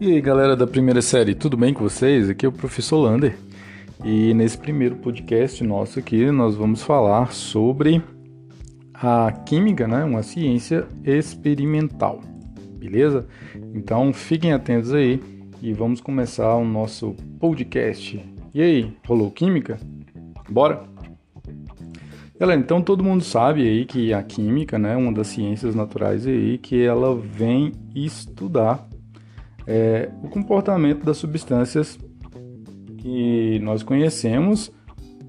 E aí galera da primeira série, tudo bem com vocês? Aqui é o professor Lander e nesse primeiro podcast nosso aqui nós vamos falar sobre a química, né? Uma ciência experimental, beleza? Então fiquem atentos aí e vamos começar o nosso podcast. E aí, rolou química? Bora? Galera, então todo mundo sabe aí que a química, né, uma das ciências naturais aí, que ela vem estudar é, o comportamento das substâncias que nós conhecemos,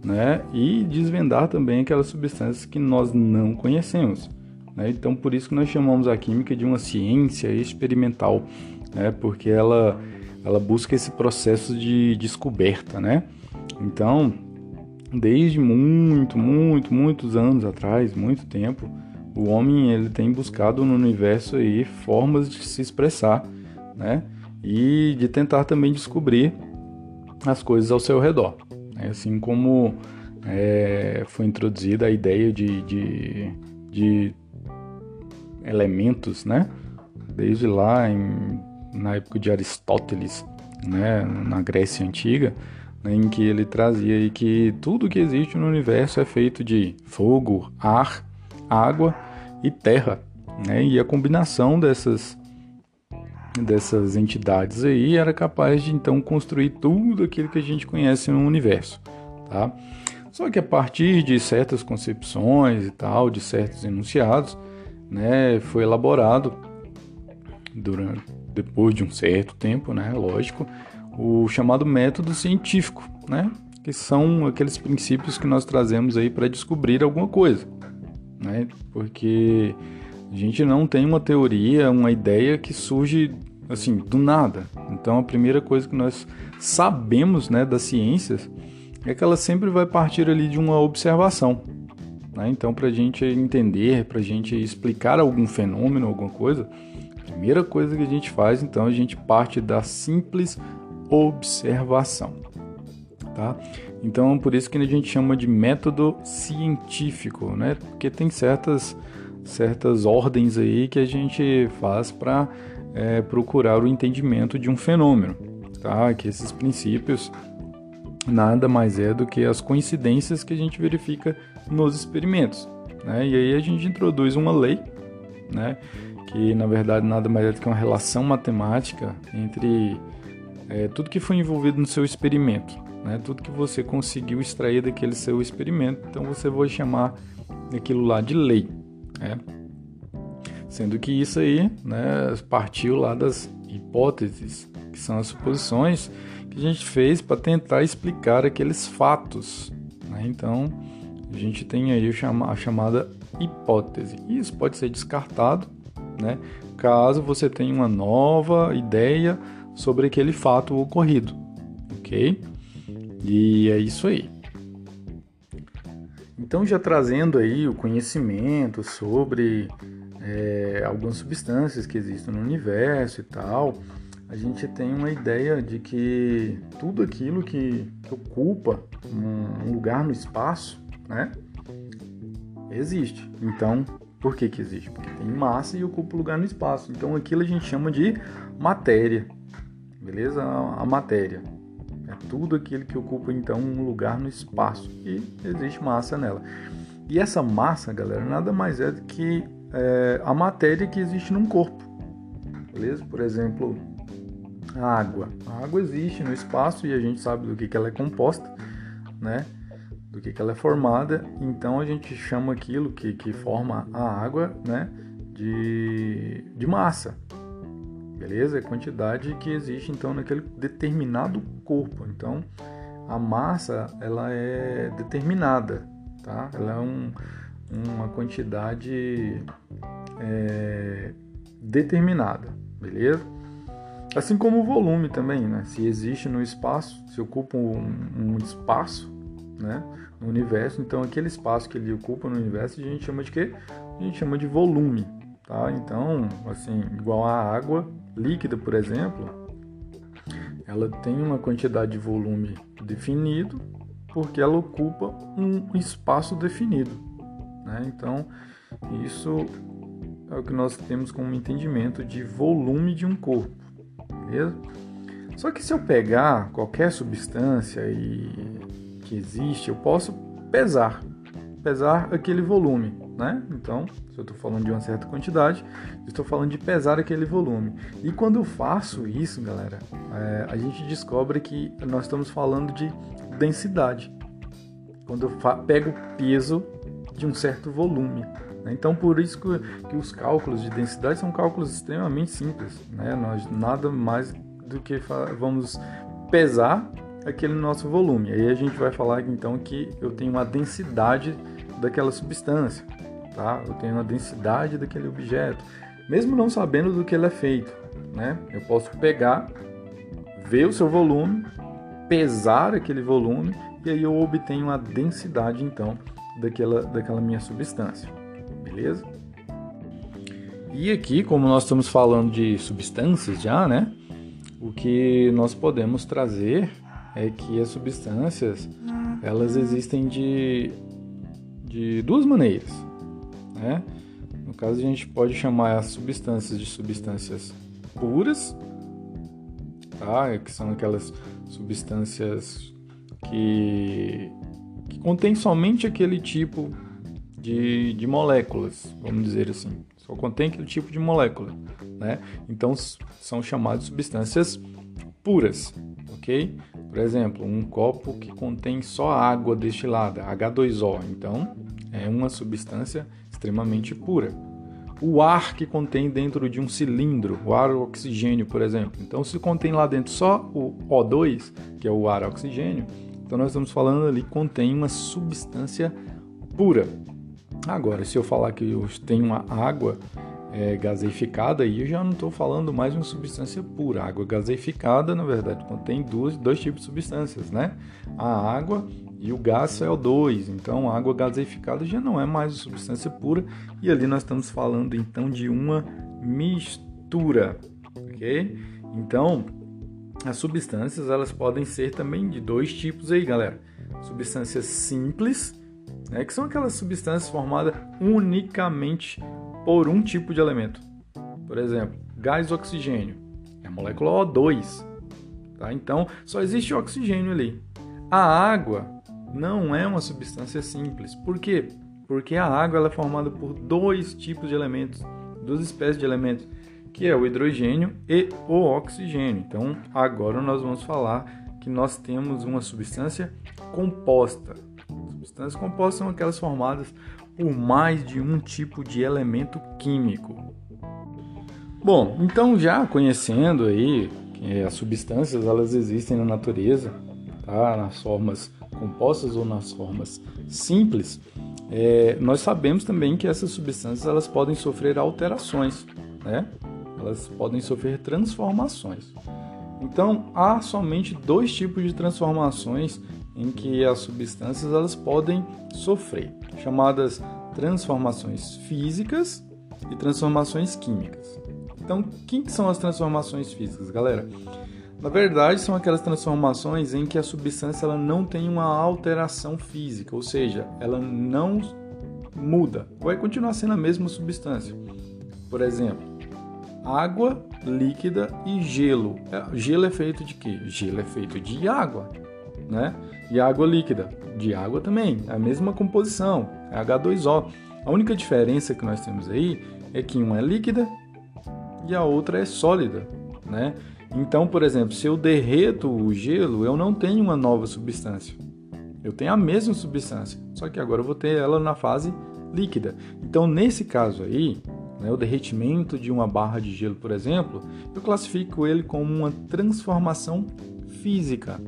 né, e desvendar também aquelas substâncias que nós não conhecemos. Né? Então, por isso que nós chamamos a química de uma ciência experimental, né, porque ela, ela busca esse processo de descoberta, né? Então, desde muito, muito, muitos anos atrás, muito tempo, o homem ele tem buscado no universo aí formas de se expressar né? E de tentar também descobrir as coisas ao seu redor. Né? Assim como é, foi introduzida a ideia de, de, de, elementos, né? Desde lá em, na época de Aristóteles, né? Na Grécia Antiga, né? em que ele trazia aí que tudo que existe no universo é feito de fogo, ar, água e terra, né? E a combinação dessas dessas entidades aí era capaz de então construir tudo aquilo que a gente conhece no universo, tá? Só que a partir de certas concepções e tal, de certos enunciados, né, foi elaborado durante depois de um certo tempo, né, lógico, o chamado método científico, né, que são aqueles princípios que nós trazemos aí para descobrir alguma coisa, né? Porque a gente não tem uma teoria, uma ideia que surge assim do nada. Então a primeira coisa que nós sabemos, né, das ciências é que ela sempre vai partir ali de uma observação. Né? Então para a gente entender, para a gente explicar algum fenômeno, alguma coisa, a primeira coisa que a gente faz, então a gente parte da simples observação, tá? Então por isso que a gente chama de método científico, né? Porque tem certas certas ordens aí que a gente faz para é, procurar o entendimento de um fenômeno, tá? Que esses princípios nada mais é do que as coincidências que a gente verifica nos experimentos, né? E aí a gente introduz uma lei, né? Que na verdade nada mais é do que uma relação matemática entre é, tudo que foi envolvido no seu experimento, né? Tudo que você conseguiu extrair daquele seu experimento, então você vai chamar aquilo lá de lei. Né? Sendo que isso aí né, partiu lá das hipóteses, que são as suposições que a gente fez para tentar explicar aqueles fatos. Né? Então, a gente tem aí a chamada hipótese. Isso pode ser descartado né, caso você tenha uma nova ideia sobre aquele fato ocorrido. Ok? E é isso aí. Então, já trazendo aí o conhecimento sobre é, algumas substâncias que existem no universo e tal, a gente tem uma ideia de que tudo aquilo que, que ocupa um, lugar no espaço, né, existe. Então, por que que existe? Porque tem massa e ocupa lugar no espaço. Então, aquilo a gente chama de matéria, beleza? A matéria. Tudo aquilo que ocupa então um lugar no espaço e existe massa nela. E essa massa, galera, nada mais é do que é, a matéria que existe num corpo. Beleza? Por exemplo, a água. A água existe no espaço e a gente sabe do que, que ela é composta, né? Do que, que ela é formada. Então a gente chama aquilo que, que forma a água, né? De, de massa beleza? A quantidade que existe então naquele determinado corpo. Então, a massa ela é determinada, tá? Ela é um, uma quantidade é, determinada, beleza? Assim como o volume também, né? Se existe no espaço, se ocupa um, um espaço, né? No universo, então aquele espaço que ele ocupa no universo a gente chama de quê? A gente chama de volume, tá? Então, assim, igual a água, líquida, por exemplo, ela tem uma quantidade de volume definido porque ela ocupa um espaço definido. Né? Então, isso é o que nós temos como entendimento de volume de um corpo. beleza? Só que se eu pegar qualquer substância e que existe, eu posso pesar, pesar aquele volume, né? Então, se eu estou falando de uma certa quantidade, estou falando de pesar aquele volume. E quando eu faço isso, galera, é, a gente descobre que nós estamos falando de densidade. Quando eu pego o peso de um certo volume. Né? Então, por isso que, que, os cálculos de densidade são cálculos extremamente simples. Né? Nós nada mais do que vamos pesar aquele nosso volume. Aí a gente vai falar então que eu tenho uma densidade daquela substância, tá? Eu tenho uma densidade daquele objeto, mesmo não sabendo do que ele é feito, né? Eu posso pegar, ver o seu volume, pesar aquele volume e aí eu obtenho a densidade então daquela, daquela minha substância, beleza? E aqui, como nós estamos falando de substâncias já, né? O que nós podemos trazer é que as substâncias elas existem de, de duas maneiras, né? No caso a gente pode chamar as substâncias de substâncias puras, tá? Que são aquelas substâncias que, que contêm somente aquele tipo de, de moléculas, vamos dizer assim. Só contém aquele tipo de molécula, né? Então são chamadas substâncias puras, ok? Por exemplo, um copo que contém só água destilada, H2O, então é uma substância extremamente pura. O ar que contém dentro de um cilindro, o ar oxigênio, por exemplo. Então, se contém lá dentro só o O2, que é o ar oxigênio, então nós estamos falando ali que contém uma substância pura. Agora, se eu falar que tem uma água é, gaseificada, aí eu já não estou falando mais de uma substância pura. A água gaseificada, na verdade, contém duas, dois tipos de substâncias, né? A água e o gás CO2. Então, a água gaseificada já não é mais substância pura e ali nós estamos falando então de uma mistura, ok? Então, as substâncias elas podem ser também de dois tipos aí, galera. Substâncias simples, né, que são aquelas substâncias formadas unicamente por um tipo de elemento. Por exemplo, gás oxigênio é a molécula O2. Tá? Então, só existe oxigênio ali. A água não é uma substância simples. Por quê? Porque a água é formada por dois tipos de elementos, duas espécies de elementos, que é o hidrogênio e o oxigênio. Então, agora nós vamos falar que nós temos uma substância composta. Substâncias compostas são aquelas formadas por mais de um tipo de elemento químico. Bom, então já conhecendo aí que as substâncias elas existem na natureza, tá? nas formas compostas ou nas formas simples, é, nós sabemos também que essas substâncias elas podem sofrer alterações, né? elas podem sofrer transformações. Então há somente dois tipos de transformações em que as substâncias elas podem sofrer, chamadas transformações físicas e transformações químicas. Então, o que são as transformações físicas, galera? Na verdade, são aquelas transformações em que a substância ela não tem uma alteração física, ou seja, ela não muda, vai continuar sendo a mesma substância. Por exemplo, água líquida e gelo. É, gelo é feito de quê? Gelo é feito de água, né? E água líquida, de água também, é a mesma composição, é H2O. A única diferença que nós temos aí é que uma é líquida e a outra é sólida, né? Então, por exemplo, se eu derreto o gelo, eu não tenho uma nova substância. Eu tenho a mesma substância, só que agora eu vou ter ela na fase líquida. Então, nesse caso aí, né, o derretimento de uma barra de gelo, por exemplo, eu classifico ele como uma transformação física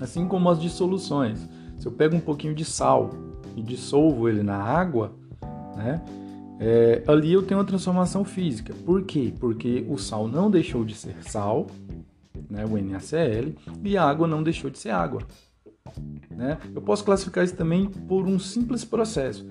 assim como as dissoluções. Se eu pego um pouquinho de sal e dissolvo ele na água, né, é, ali eu tenho uma transformação física. Por quê? Porque o sal não deixou de ser sal, né, o NaCl, e a água não deixou de ser água. Né? Eu posso classificar isso também por um simples processo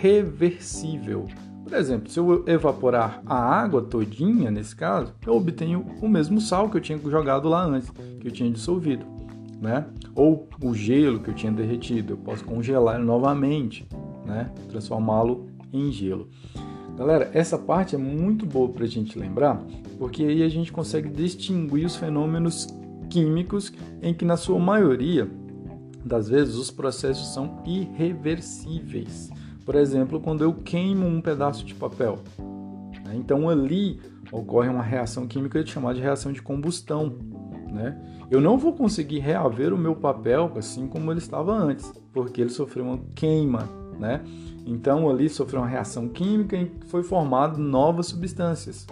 reversível. Por exemplo, se eu evaporar a água todinha, nesse caso, eu obtenho o mesmo sal que eu tinha jogado lá antes, que eu tinha dissolvido né? Ou o gelo que eu tinha derretido, eu posso congelar novamente, né? Transformá-lo em gelo. Galera, essa parte é muito boa para a gente lembrar, porque aí a gente consegue distinguir os fenômenos químicos em que, na sua maioria das vezes, os processos são irreversíveis. Por exemplo, quando eu queimo um pedaço de papel. Né? Então, ali ocorre uma reação química chamada de reação de combustão. Né? Eu não vou conseguir reaver o meu papel assim como ele estava antes, porque ele sofreu uma queima. Né? Então, ali sofreu uma reação química e foi formado novas substâncias.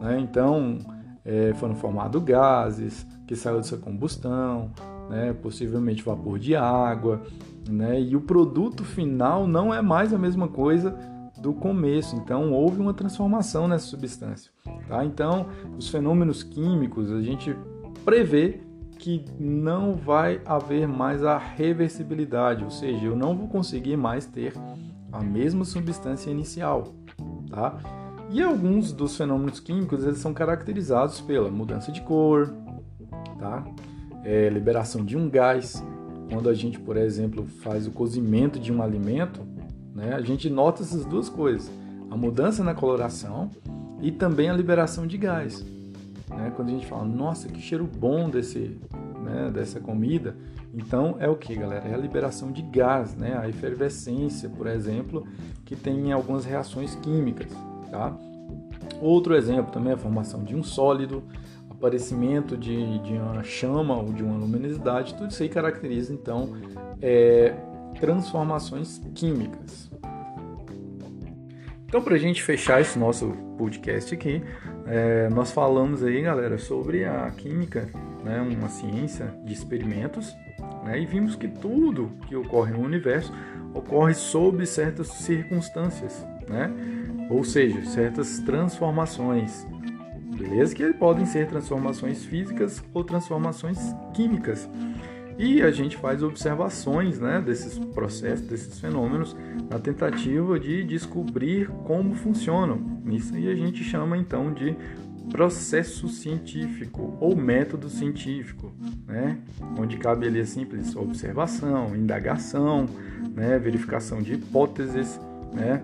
Né? Então, é, foram formados gases que saíram dessa combustão, né? possivelmente vapor de água, né? e o produto final não é mais a mesma coisa do começo. Então houve uma transformação nessa substância. Tá? Então os fenômenos químicos a gente prevê que não vai haver mais a reversibilidade, ou seja, eu não vou conseguir mais ter a mesma substância inicial, tá? E alguns dos fenômenos químicos eles são caracterizados pela mudança de cor, tá? É, liberação de um gás. Quando a gente, por exemplo, faz o cozimento de um alimento, né, a gente nota essas duas coisas: a mudança na coloração e também a liberação de gás. Né? Quando a gente fala, nossa, que cheiro bom desse, né, dessa comida, então é o que, galera? É a liberação de gás, né? a efervescência, por exemplo, que tem algumas reações químicas. Tá? Outro exemplo também é a formação de um sólido, aparecimento de, de uma chama ou de uma luminosidade, tudo isso aí caracteriza então é, transformações químicas. Então, para a gente fechar esse nosso podcast aqui, é, nós falamos aí, galera, sobre a química, né, uma ciência de experimentos, né, e vimos que tudo que ocorre no universo ocorre sob certas circunstâncias, né, ou seja, certas transformações beleza? Que podem ser transformações físicas ou transformações químicas. E a gente faz observações né, desses processos, desses fenômenos, na tentativa de descobrir como funcionam. Isso aí a gente chama então de processo científico ou método científico, né? onde cabe ali a simples observação, indagação, né? verificação de hipóteses, né?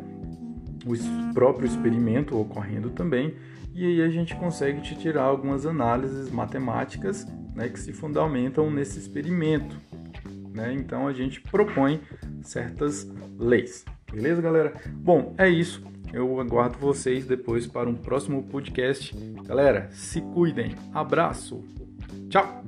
o próprio experimento ocorrendo também e aí a gente consegue tirar algumas análises matemáticas né, que se fundamentam nesse experimento. Né? Então a gente propõe certas leis. Beleza, galera? Bom, é isso. Eu aguardo vocês depois para um próximo podcast. Galera, se cuidem. Abraço. Tchau.